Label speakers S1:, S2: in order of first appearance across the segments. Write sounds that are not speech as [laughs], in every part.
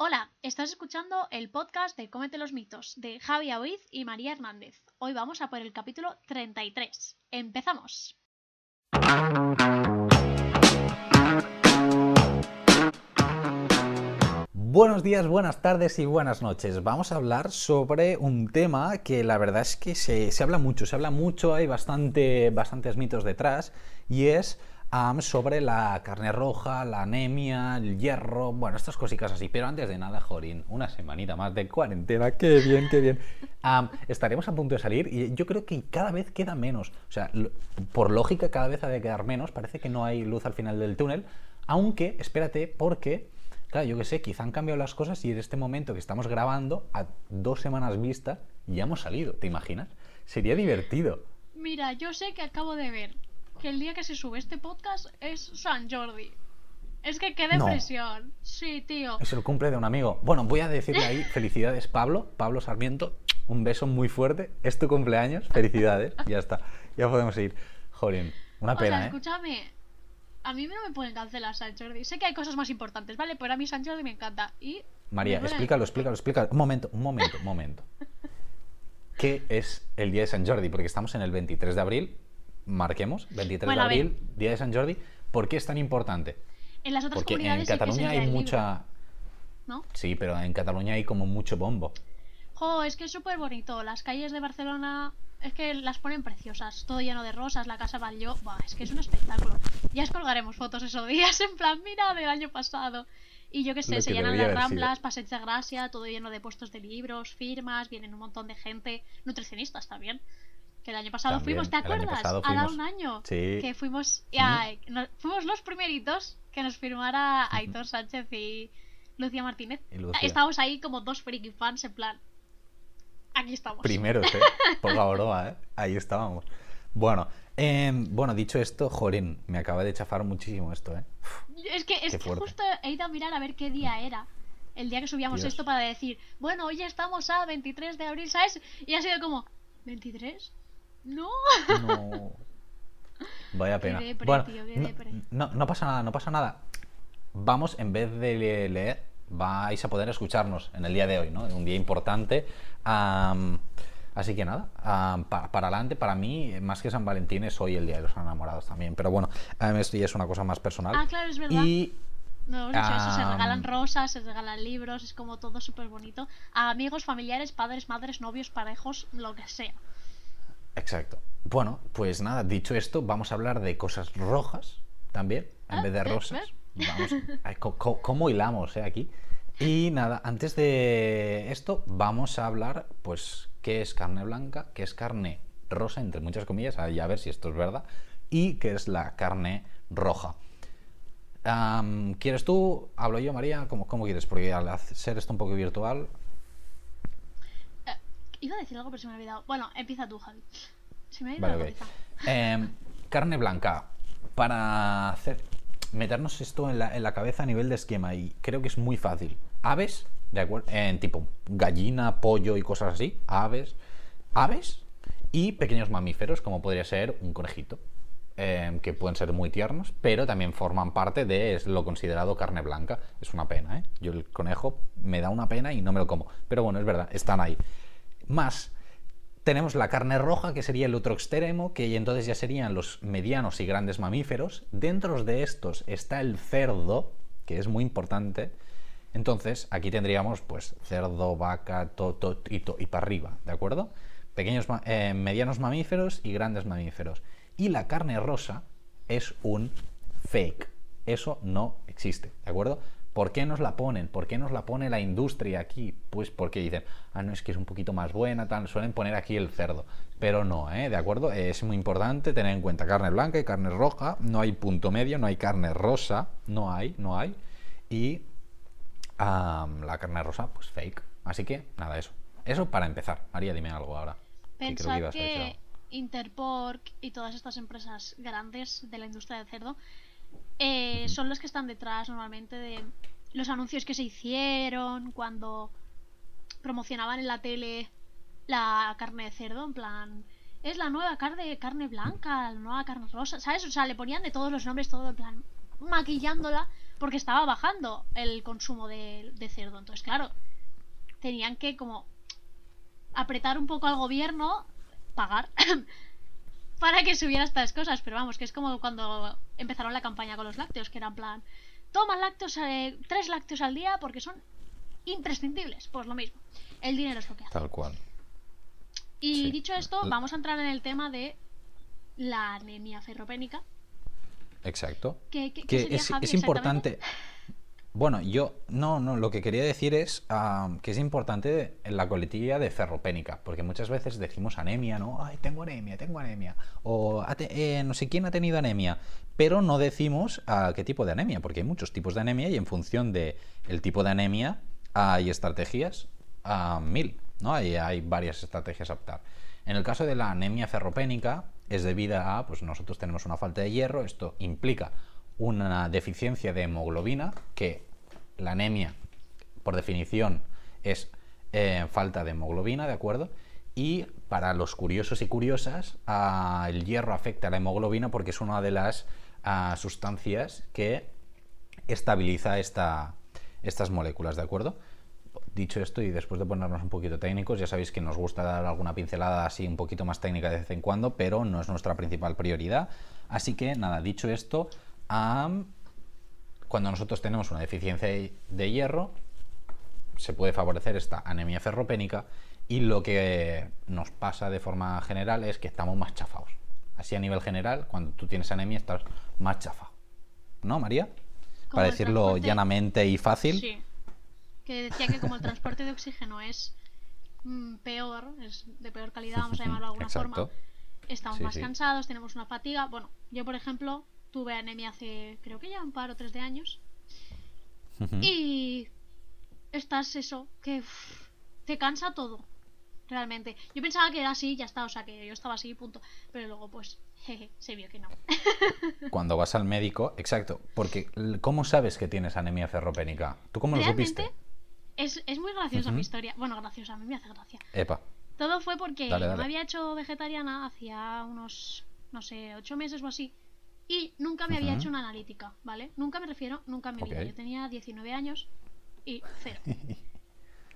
S1: Hola, estás escuchando el podcast de Cómete los mitos de Javi Aoiz y María Hernández. Hoy vamos a por el capítulo 33. ¡Empezamos!
S2: Buenos días, buenas tardes y buenas noches. Vamos a hablar sobre un tema que la verdad es que se, se habla mucho, se habla mucho, hay bastante, bastantes mitos detrás y es sobre la carne roja, la anemia, el hierro, bueno, estas cositas así. Pero antes de nada, Jorín, una semanita más de cuarentena, qué bien, qué bien. Estaremos a punto de salir y yo creo que cada vez queda menos. O sea, por lógica cada vez ha de quedar menos, parece que no hay luz al final del túnel, aunque, espérate, porque... Claro, yo que sé, quizá han cambiado las cosas y en este momento que estamos grabando, a dos semanas vista, ya hemos salido, ¿te imaginas? Sería divertido.
S1: Mira, yo sé que acabo de ver que el día que se sube este podcast es San Jordi. Es que qué
S2: No.
S1: depresión. Sí, tío.
S2: Es el cumple de un amigo. Bueno, voy a decirle ahí [laughs] felicidades, Pablo, Pablo Sarmiento, un beso muy fuerte. Es tu cumpleaños, felicidades. Ya está, ya podemos ir. Jolín, una
S1: o sea,
S2: pena, ¿eh?
S1: escúchame. A mí no me pueden cancelar San Jordi. Sé que hay cosas más importantes, ¿vale? Pero a mí San Jordi me encanta. Y.
S2: María, explícalo, explícalo, explícalo. Un momento, un momento, un momento. [laughs] ¿Qué es el día de San Jordi? Porque estamos en el 23 de abril, marquemos, 23
S1: Bueno,
S2: de abril, día de San Jordi. ¿Por qué es tan importante?
S1: En las otras
S2: Porque en
S1: sí
S2: Cataluña hay mucha...
S1: ¿No?
S2: Sí, pero en Cataluña hay como mucho bombo.
S1: Jo, es que es súper bonito. Las calles de Barcelona es que las ponen preciosas. Todo lleno de rosas, la casa Batlló. Buah, es que es un espectáculo. Ya os colgaremos fotos esos días [laughs] en plan, mira, del año pasado. Y yo qué sé,
S2: Lo
S1: se
S2: que
S1: llenan las ramblas, Passeig de Gracia, todo lleno de puestos de libros, firmas, vienen un montón de gente, nutricionistas también. Que el año pasado
S2: También,
S1: fuimos, ¿te acuerdas?
S2: pasado
S1: Ha dado
S2: fuimos.
S1: un año.
S2: Sí.
S1: Que fuimos, fuimos los primeritos que nos firmara [laughs] Aitor Sánchez y Lucía Martínez.
S2: Y Lucía.
S1: Estábamos ahí como dos freaky fans en plan. Aquí estamos.
S2: Primeros, ¿eh? [laughs] Poca broma, ¿eh? Ahí estábamos. Bueno, em, bueno, dicho esto, Jorín, me acaba de chafar muchísimo esto, ¿eh?
S1: Es que, es justo he ido a mirar a ver qué día era. El día que subíamos
S2: Dios.
S1: esto para decir, bueno, hoy estamos a 23 de abril, ¿sabes? Y ha sido como, ¿23? No.
S2: No. Vaya pena.
S1: depre,
S2: bueno,
S1: tío,
S2: no- no, no pasa nada, no pasa nada. Vamos, en vez de le- leer, vais a poder escucharnos en el día de hoy, ¿no? Un día importante. Am, así que nada, am, pa- para adelante, para mí, más que San Valentín, es hoy el Día de los Enamorados también. Pero bueno, am, esto ya es una cosa más personal.
S1: Ah, claro, es verdad.
S2: Y
S1: No, dicho eso, se regalan rosas, se regalan libros, es como todo súper bonito. A amigos, familiares, padres, madres, novios, parejos, lo que sea.
S2: Exacto. Bueno, pues nada, dicho esto, vamos a hablar de cosas rojas también, en
S1: Ah,
S2: vez de
S1: eh,
S2: rosas. Vamos, [laughs] co- ¿cómo hilamos eh, aquí? Y nada, antes de esto, vamos a hablar, pues, qué es carne blanca, qué es carne rosa, entre muchas comillas, a, ver si esto es verdad, y qué es la carne roja. Am, ¿Quieres tú? ¿Hablo yo, María? ¿Cómo, cómo quieres? Porque al ser esto un poco virtual,
S1: iba a decir algo, pero se me ha olvidado. Bueno, empieza tú, Javi. Se me ha ido
S2: Vale,
S1: la
S2: ok.
S1: cabeza.
S2: Em, carne blanca. Para hacer, meternos esto en la, en la cabeza a nivel de esquema, y creo que es muy fácil. Aves, de acuerdo, en tipo gallina, pollo y cosas así. Aves, aves y pequeños mamíferos, como podría ser un conejito, em, que pueden ser muy tiernos, pero también forman parte de es lo considerado carne blanca. Es una pena, ¿eh? Yo el conejo me da una pena y no me lo como. Pero bueno, es verdad, están ahí. Más, tenemos la carne roja, que sería el otro que entonces ya serían los medianos y grandes mamíferos. Dentro de estos está el cerdo, que es muy importante. Entonces, aquí tendríamos pues cerdo, vaca, toto y, para arriba, ¿de acuerdo? Pequeños, eh, medianos mamíferos y grandes mamíferos. Y la carne rosa es un fake. Eso no existe, ¿de acuerdo? ¿Por qué nos la ponen? ¿Por qué nos la pone la industria aquí? Pues porque dicen, ah, no, es que es un poquito más buena, tal, suelen poner aquí el cerdo. Pero no, ¿eh? ¿De acuerdo? Es muy importante tener en cuenta carne blanca y carne roja, no hay punto medio, no hay carne rosa, no hay, no hay. Y la carne rosa, pues fake. Así que, nada, eso. Eso para empezar. María, dime algo ahora. que que
S1: Pensad que
S2: algo.
S1: Interpork y todas estas empresas grandes de la industria del cerdo eh, son los que están detrás normalmente de los anuncios que se hicieron cuando promocionaban en la tele la carne de cerdo, en plan, es la nueva carne, carne blanca, la nueva carne rosa, ¿sabes? O sea, le ponían de todos los nombres, todo en plan, maquillándola porque estaba bajando el consumo de, de cerdo. Entonces, claro, tenían que como apretar un poco al gobierno, pagar, [laughs] para que subiera estas cosas. Pero vamos, que es como cuando empezaron la campaña con los lácteos, que era en plan, toma lácteos, eh, tres lácteos al día porque son imprescindibles. Pues lo mismo, el dinero es lo que hace.
S2: Tal cual.
S1: Y
S2: Sí.
S1: dicho esto,
S2: L-
S1: vamos a entrar en el tema de la anemia ferropénica.
S2: Exacto.
S1: ¿Qué, qué- qué
S2: que
S1: sería,
S2: es,
S1: Javi,
S2: es
S1: exactamente?
S2: importante. Bueno, yo no, no, lo que quería decir es ah, que es importante en la coletilla de ferropénica, porque muchas veces decimos anemia, ¿no? Ay, tengo anemia, tengo anemia. O "Ha te- eh, no sé quién ha tenido anemia, pero no decimos ah, qué tipo de anemia, porque hay muchos tipos de anemia y en función de el tipo de anemia hay estrategias mil, ¿no? Hay, hay varias estrategias a optar. En el caso de la anemia ferropénica es debida a, pues nosotros tenemos una falta de hierro, esto implica una deficiencia de hemoglobina, que la anemia, por definición, es eh, falta de hemoglobina, ¿de acuerdo? Y para los curiosos y curiosas, ah, el hierro afecta a la hemoglobina porque es una de las ah, sustancias que estabiliza esta, estas moléculas, ¿de acuerdo? Dicho esto, y después de ponernos un poquito técnicos, ya sabéis que nos gusta dar alguna pincelada así un poquito más técnica de vez en cuando, pero no es nuestra principal prioridad. Así que, nada, dicho esto, cuando nosotros tenemos una deficiencia de- hierro, se puede favorecer esta anemia ferropénica y lo que nos pasa de forma general es que estamos más chafados. Así a nivel general, cuando tú tienes anemia estás más chafado. ¿No, María? Para decirlo
S1: transporte-
S2: llanamente y fácil.
S1: Sí. Que decía que como el transporte de oxígeno es mm, peor, es de peor calidad, vamos a llamarlo de alguna [laughs]
S2: Exacto.
S1: forma, estamos
S2: Sí,
S1: más
S2: sí.
S1: cansados, tenemos una fatiga. Bueno, yo por ejemplo tuve anemia hace, creo que ya un par o tres de años. Y estás eso, que te cansa todo. Realmente. Yo pensaba que era así, ya está, o sea que yo estaba así, punto. Pero luego, pues, jeje, se vio que no. [laughs]
S2: Cuando vas al médico, exacto, porque ¿cómo sabes que tienes anemia ferropénica? ¿Tú cómo lo supiste?
S1: es, es muy graciosa mi historia. Bueno, graciosa, a mí me hace gracia.
S2: Epa.
S1: Todo fue porque
S2: dale.
S1: me había hecho vegetariana hacía unos, no sé, ocho meses o así. Y nunca me había hecho una analítica, ¿vale? Nunca me refiero, nunca en mi vida.
S2: Ok.
S1: Yo tenía 19 años y cero. [laughs]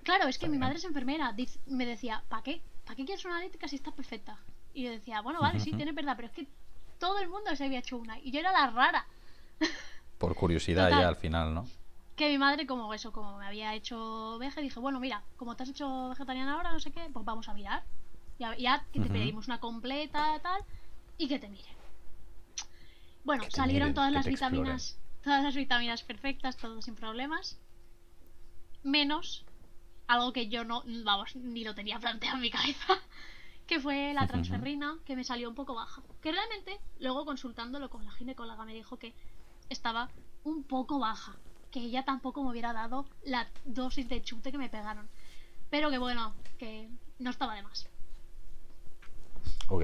S1: Claro, es que mi madre es enfermera. Me decía, ¿para qué? ¿Para qué quieres una analítica si estás perfecta? Y yo decía, bueno, vale, sí, [laughs] tienes verdad, pero es que todo el mundo se había hecho una. Y yo era la rara. [laughs]
S2: Por curiosidad
S1: Total.
S2: ya al final, ¿no?
S1: Que mi madre, como eso, como me había hecho veje, dije, bueno, mira, como te has hecho vegetariana ahora, no sé qué, pues vamos a mirar. Ya, ya que te pedimos una completa, tal, y que te miren. Bueno, salieron
S2: miren,
S1: todas las vitaminas, todas las vitaminas perfectas, todo sin problemas. Menos algo que yo no, vamos, ni lo tenía planteado en mi cabeza, [laughs] que fue la transferrina, que me salió un poco baja. Que realmente, luego consultándolo con la ginecóloga, me dijo que estaba un poco baja. Que ella tampoco me hubiera dado la dosis de chute que me pegaron. Pero que bueno, que no estaba de más.
S2: Ok.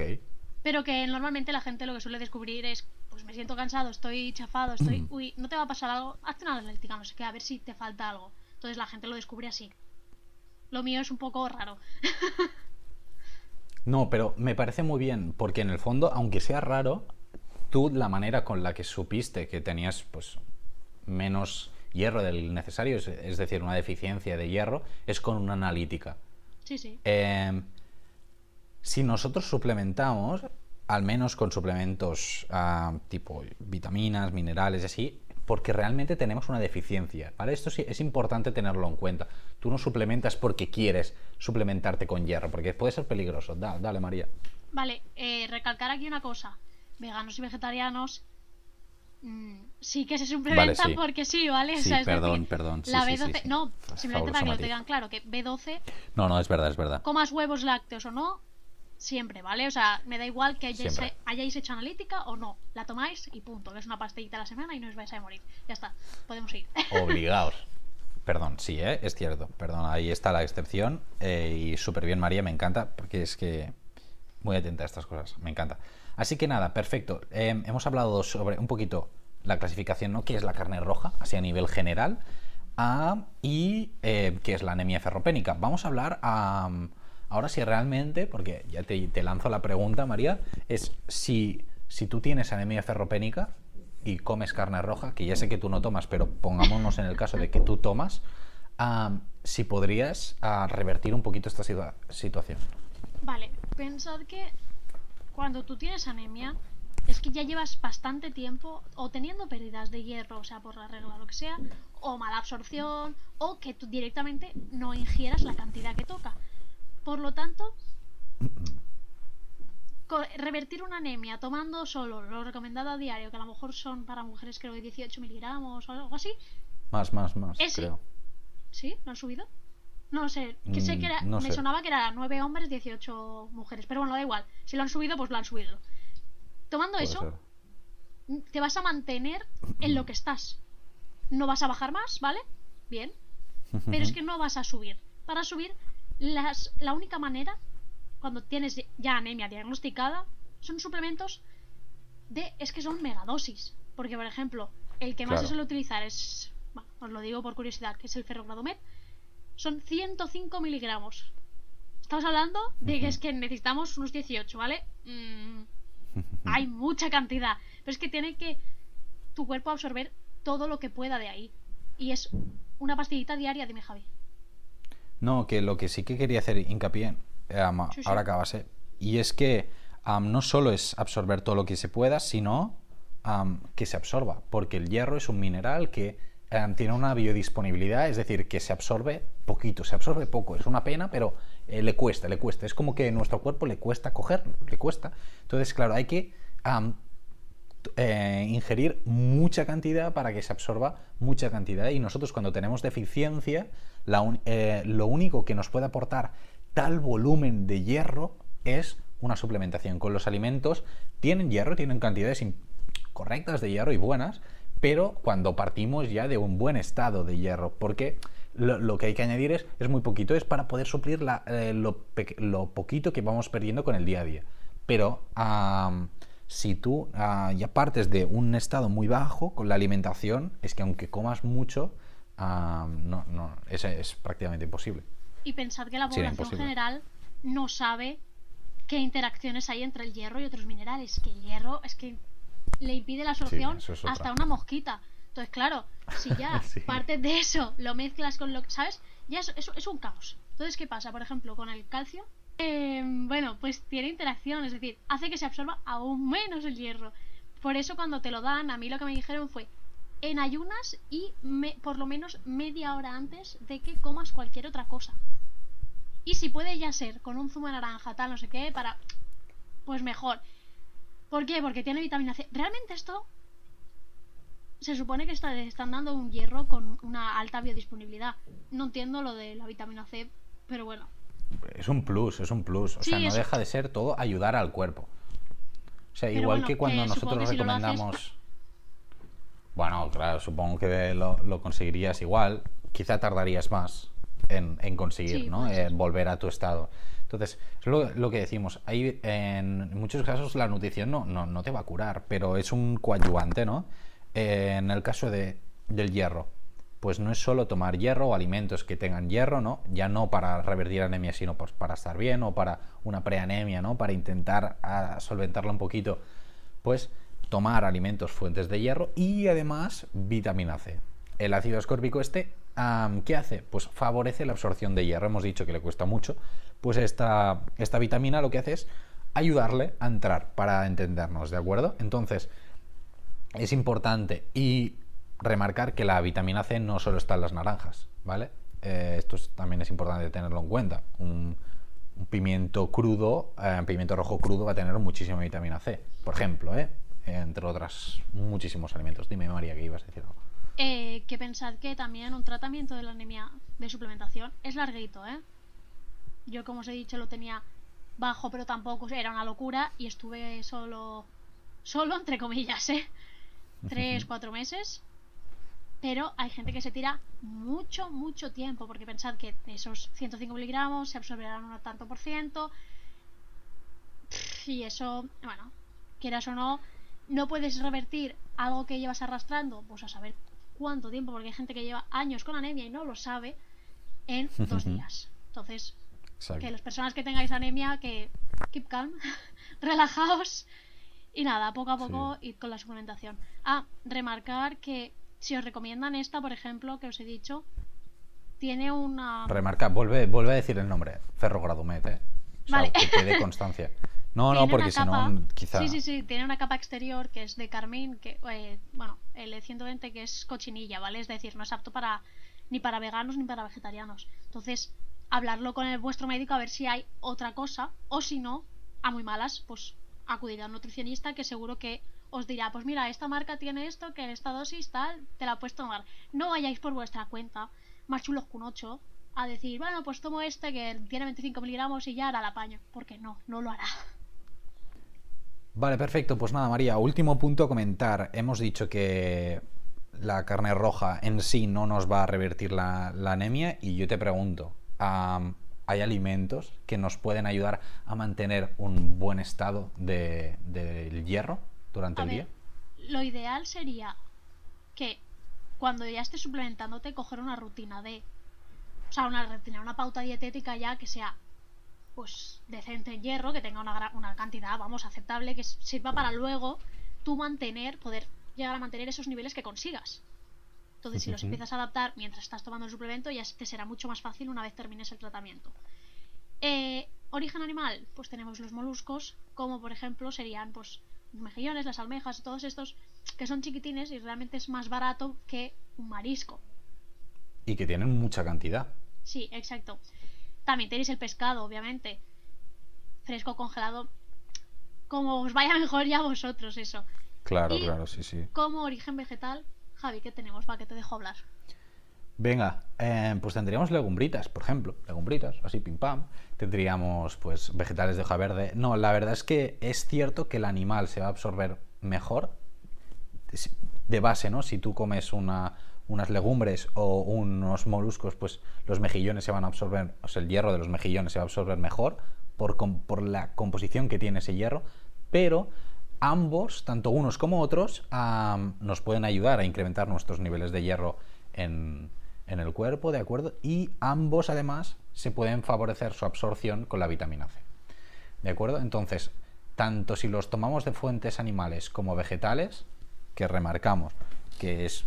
S1: Pero que normalmente la gente lo que suele descubrir es, pues me siento cansado, estoy chafado, estoy, uy, no te va a pasar algo, hazte una analítica, no sé qué, a ver si te falta algo. Entonces la gente lo descubre así. Lo mío es un poco raro. [laughs]
S2: No, pero me parece muy bien, porque en el fondo, aunque sea raro, tú la manera con la que supiste que tenías pues menos hierro del necesario, es, es decir, una deficiencia de hierro, es con una analítica.
S1: Sí, sí.
S2: Eh, si nosotros suplementamos, al menos con suplementos ah, tipo vitaminas, minerales y así, porque realmente tenemos una deficiencia. ¿vale? Esto sí es importante tenerlo en cuenta. Tú no suplementas porque quieres suplementarte con hierro, porque puede ser peligroso. Da- dale, María.
S1: Vale, eh, recalcar aquí una cosa. Veganos y vegetarianos mm, sí que se suplementan
S2: sí.
S1: porque sí, ¿vale? O
S2: Sí,
S1: sea, es
S2: perdón,
S1: decir,
S2: perdón, sí,
S1: la
S2: sí, sí,
S1: B12,
S2: sí.
S1: no, simplemente para que lo tengan claro, que B12,
S2: No, no, es verdad, es verdad.
S1: comas huevos lácteos o no, siempre, ¿vale? O sea, me da igual que hayáis, hayáis hecho analítica o no. La tomáis y punto, que es una pastillita a la semana y no os vais a morir. Ya está, podemos ir. [laughs]
S2: Obligados. Perdón, sí, ¿eh? es cierto. Perdón, ahí está la excepción. eh, y súper bien, María, me encanta, porque es que muy atenta a estas cosas, me encanta. Así que nada, perfecto. Eh, hemos hablado sobre un poquito la clasificación, ¿no? ¿Qué es la carne roja, así a nivel general? Ah, y eh, qué es la anemia ferropénica. Vamos a hablar am, ahora si realmente, porque ya te, lanzo la pregunta, María, es si, si tú tienes anemia ferropénica, y comes carne roja, que ya sé que tú no tomas, pero pongámonos en el caso de que tú tomas, si podrías ah, revertir un poquito esta situa- situación.
S1: Vale, pensad que cuando tú tienes anemia, es que ya llevas bastante tiempo o teniendo pérdidas de hierro, o sea, por la regla o lo que sea, o mala absorción, o que tú directamente no ingieras la cantidad que toca. Por lo tanto, revertir una anemia tomando solo lo recomendado a diario, que a lo mejor son para mujeres creo que 18 miligramos o algo así,
S2: Más, más, más,
S1: Ese.
S2: creo.
S1: ¿sí? ¿Lo han subido? No sé, que sé que era,
S2: Mm, no
S1: me
S2: sé.
S1: sonaba que era 9 hombres, 18 mujeres, pero bueno, da igual, si lo han subido, pues lo han subido. Tomando
S2: Puede
S1: eso,
S2: ser.
S1: te vas a mantener en lo que estás. No vas a bajar más, ¿vale? Bien. [laughs] Pero es que no vas a subir. Para subir, las, la única manera, cuando tienes ya anemia diagnosticada, son suplementos de. Es que son megadosis. Porque, por ejemplo, el que más
S2: Claro.
S1: se suele utilizar es. Bueno, os lo digo por curiosidad, que es el ferrogradomet. Son 105 miligramos. Estamos hablando de que es que necesitamos unos 18, ¿vale? Mm, [laughs] hay mucha cantidad. Pero es que tiene que tu cuerpo absorber todo lo que pueda de ahí. Y es una pastillita diaria, dime Javi.
S2: No, que lo que sí que quería hacer hincapié, am,
S1: Sí, sí.
S2: ahora acabas, ¿eh? y es que am, no solo es absorber todo lo que se pueda, sino que se absorba, porque el hierro es un mineral que tiene una biodisponibilidad, es decir, que se absorbe poquito, se absorbe poco, es una pena, pero eh, le cuesta, le cuesta, es como que a nuestro cuerpo le cuesta cogerlo, le cuesta. Entonces, claro, hay que eh, ingerir mucha cantidad para que se absorba mucha cantidad. Y nosotros cuando tenemos deficiencia, eh, lo único que nos puede aportar tal volumen de hierro es una suplementación. Con los alimentos tienen hierro, tienen cantidades correctas de hierro y buenas, pero cuando partimos ya de un buen estado de hierro, porque lo, que hay que añadir es, es muy poquito, es para poder suplir eh, lo, poquito que vamos perdiendo con el día a día. Pero si tú ah, ya partes de un estado muy bajo con la alimentación, es que aunque comas mucho, am, no, no, es, es prácticamente imposible.
S1: Y pensad que la población general no sabe qué interacciones hay entre el hierro y otros minerales. Que el hierro es que le impide la absorción
S2: es
S1: hasta una mosquita. Entonces, claro, si [laughs] ya
S2: Sí.
S1: partes de eso, lo mezclas con lo que, ¿sabes? Ya es, es- es un caos. Entonces, ¿qué pasa? Por ejemplo, con el calcio. Eh, bueno, pues tiene interacción, es decir, hace que se absorba aún menos el hierro. Por eso cuando te lo dan, a mí lo que me dijeron fue en ayunas y me- por lo menos media hora antes de que comas cualquier otra cosa. Y si puede ya ser con un zumo de naranja, tal, no sé qué, para... Pues mejor. ¿Por qué? Porque tiene vitamina C. Realmente esto... Se supone que está, están dando un hierro con una alta biodisponibilidad. No entiendo lo de la vitamina C, pero bueno.
S2: Es un plus, es un plus. O
S1: Sí,
S2: sea, no
S1: es-
S2: deja de ser todo ayudar al cuerpo. O sea,
S1: Pero
S2: igual
S1: bueno,
S2: que cuando
S1: que
S2: nosotros
S1: si no lo haces-
S2: recomendamos. Bueno, claro, supongo que lo, lo conseguirías igual. Quizá tardarías más en, en conseguir,
S1: Sí,
S2: ¿no? Eh, volver a tu estado. Entonces, es lo, lo que decimos. Hay, en muchos casos la nutrición no, no, no te va a curar, pero es un coadyuvante, ¿no? Eh, en el caso de, del hierro, pues no es solo tomar hierro o alimentos que tengan hierro, ¿no? Ya no para revertir anemia, sino pues para estar bien o para una preanemia, ¿no? Para intentar solventarla un poquito. Pues tomar alimentos fuentes de hierro y además vitamina C. El ácido ascórbico este, ¿qué hace? Pues favorece la absorción de hierro. Hemos dicho que le cuesta mucho. Pues esta, esta vitamina lo que hace es ayudarle a entrar, para entendernos, ¿de acuerdo? Entonces, es importante y remarcar que la vitamina C no solo está en las naranjas, ¿vale? Eh, esto es- también es importante tenerlo en cuenta. Un, pimiento crudo, eh, un pimiento rojo crudo va a tener muchísima vitamina C, por ejemplo, ¿eh? Entre otras muchísimos alimentos. Dime, María, que ibas a decir algo.
S1: Eh, que pensad que también un tratamiento de la anemia de suplementación es larguito, ¿eh? Yo, como os he dicho, lo tenía bajo, pero tampoco era una locura y estuve solo, solo entre comillas, ¿eh? Tres, cuatro meses. Pero hay gente que se tira mucho, mucho tiempo, porque pensad que esos 105 miligramos se absorberán un tanto por ciento. Y eso, bueno, quieras o no, no puedes revertir algo que llevas arrastrando, pues a saber cuánto tiempo, porque hay gente que lleva años con anemia y no lo sabe en [laughs] dos días. Entonces,
S2: Exacto.
S1: que las personas que tengáis anemia, que keep calm, [laughs] relajaos Y nada, poco a poco ir con la suplementación. Ah, remarcar que si os recomiendan esta, por ejemplo, que os he dicho, tiene una...
S2: Remarca, vuelve, vuelve a decir el nombre. Ferrogradumet, ¿eh? O sea,
S1: Vale.
S2: que quede [laughs] constancia. No, no, porque si no, quizá...
S1: Sí, sí, sí, tiene una capa exterior que es de carmín, que, eh, bueno, el E120 que es cochinilla, ¿vale? Es decir, no es apto para ni para veganos ni para vegetarianos. Entonces, hablarlo con el, vuestro médico a ver si hay otra cosa, o si no, a muy malas, pues acudir al nutricionista que seguro que os dirá, pues mira, esta marca tiene esto, que esta dosis tal, te la puedes tomar. No vayáis por vuestra cuenta, más chulos que un 8, a decir, bueno, pues tomo este que tiene 25 miligramos y ya hará el apaño, porque no, no lo hará.
S2: Vale, perfecto. Pues nada, María, último punto a comentar. Hemos dicho que la carne roja en sí no nos va a revertir la, la anemia y yo te pregunto, ¿hay alimentos que nos pueden ayudar a mantener un buen estado de- del hierro durante
S1: A
S2: el
S1: ver,
S2: día?
S1: lo ideal sería que cuando ya estés suplementándote, coger una rutina de. O sea, una rutina, una pauta dietética ya que sea pues decente en hierro, que tenga una, una cantidad, vamos, aceptable, que sirva para luego tú mantener, poder llegar a mantener esos niveles que consigas. Entonces, si los empiezas a adaptar mientras estás tomando el suplemento, ya te será mucho más fácil una vez termines el tratamiento. Eh, origen animal, pues tenemos los moluscos, como por ejemplo serían pues los mejillones, las almejas, todos estos que son chiquitines y realmente es más barato que un marisco.
S2: Y que tienen mucha cantidad.
S1: Sí, exacto. También tenéis el pescado, obviamente. Fresco, congelado. Como os vaya [laughs] mejor ya a vosotros eso.
S2: Claro,
S1: Y-
S2: claro, sí, sí.
S1: Como origen vegetal, Javi, ¿qué tenemos? Va, que te dejo hablar.
S2: Venga, eh, pues tendríamos legumbritas, por ejemplo, legumbritas, así pim pam. Tendríamos pues vegetales de hoja verde. No, la verdad es que es cierto que el animal se va a absorber mejor de base, ¿no? Si tú comes una, unas legumbres o unos moluscos, pues los mejillones se van a absorber, o sea, el hierro de los mejillones se va a absorber mejor por, por la composición que tiene ese hierro, pero ambos, tanto unos como otros, nos pueden ayudar a incrementar nuestros niveles de hierro en, en el cuerpo, ¿de acuerdo? Y ambos, además, se pueden favorecer su absorción con la vitamina C. ¿De acuerdo? Entonces, tanto si los tomamos de fuentes animales como vegetales, que remarcamos que es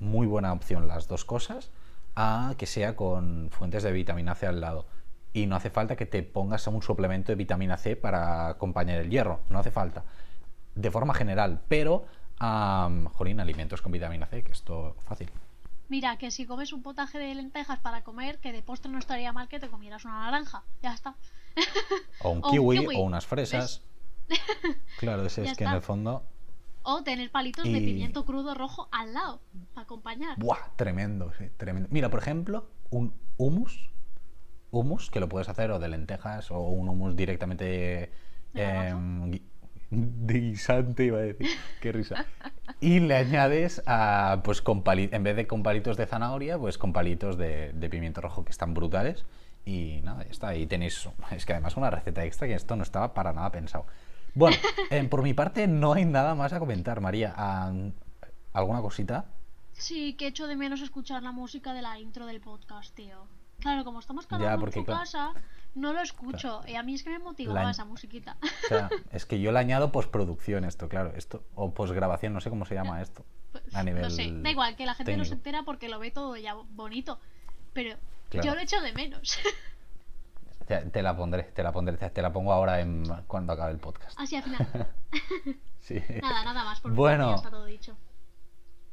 S2: muy buena opción las dos cosas, a que sea con fuentes de vitamina C al lado. Y no hace falta que te pongas un suplemento de vitamina C para acompañar el hierro, no hace falta. De forma general, pero, am, jolín, alimentos con vitamina C, que esto fácil.
S1: Mira, que si comes un potaje de lentejas para comer, que de postre no estaría mal que te comieras una naranja. Ya está.
S2: O un [laughs]
S1: O un
S2: kiwi, o unas fresas. [laughs] Claro, es,
S1: Ya
S2: es que en el fondo
S1: O tener palitos de
S2: Y-
S1: pimiento crudo rojo al lado, para acompañar.
S2: Buah, tremendo, sí, tremendo. Mira, por ejemplo, un hummus, hummus que lo puedes hacer o de lentejas o un hummus directamente
S1: ¿De
S2: em, gui- de guisante, iba a decir. Qué risa. Y le añades, a, pues con pali- en vez de con palitos de zanahoria, pues con palitos de, de pimiento rojo que están brutales. Y nada, ya está. Ahí tenéis, es que además una receta extra que esto no estaba para nada pensado. Bueno, em, por mi parte no hay nada más a comentar, María. ¿Alguna cosita?
S1: Sí, que echo de menos escuchar la música de la intro del podcast, tío. Claro, como estamos cada uno en su
S2: claro.
S1: casa, no lo escucho. Y a mí es que me motivaba
S2: La-
S1: esa musiquita.
S2: O sea, es que yo le añado postproducción esto, claro, esto o postgrabación, no sé cómo se llama esto. A nivel
S1: no sé, da igual, que la gente no se entera porque lo ve todo ya bonito. Pero
S2: Claro.
S1: yo lo echo de menos. [laughs]
S2: Te, te la pondré, te la pondré, te, te la pongo ahora en cuando acabe el podcast.
S1: Así al final. [laughs]
S2: Sí.
S1: Nada, nada más. Por
S2: Bueno.
S1: ya está todo dicho.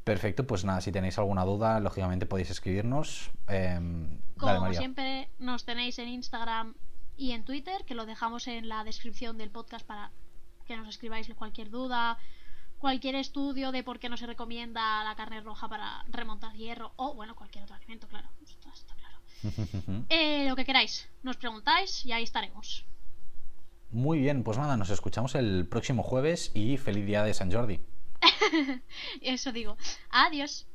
S2: Perfecto, pues nada, si tenéis alguna duda, lógicamente podéis escribirnos. Em, dale,
S1: Como
S2: María.
S1: siempre, nos tenéis en Instagram y en Twitter, que lo dejamos en la descripción del podcast para que nos escribáis cualquier duda, cualquier estudio de por qué no se recomienda la carne roja para remontar hierro o, bueno, cualquier otro alimento, claro. Esto está claro. Eh, lo que queráis, nos preguntáis y ahí estaremos.
S2: Muy bien, pues nada, nos escuchamos el próximo jueves y feliz día de San Jordi. [laughs]
S1: Eso digo. Adiós.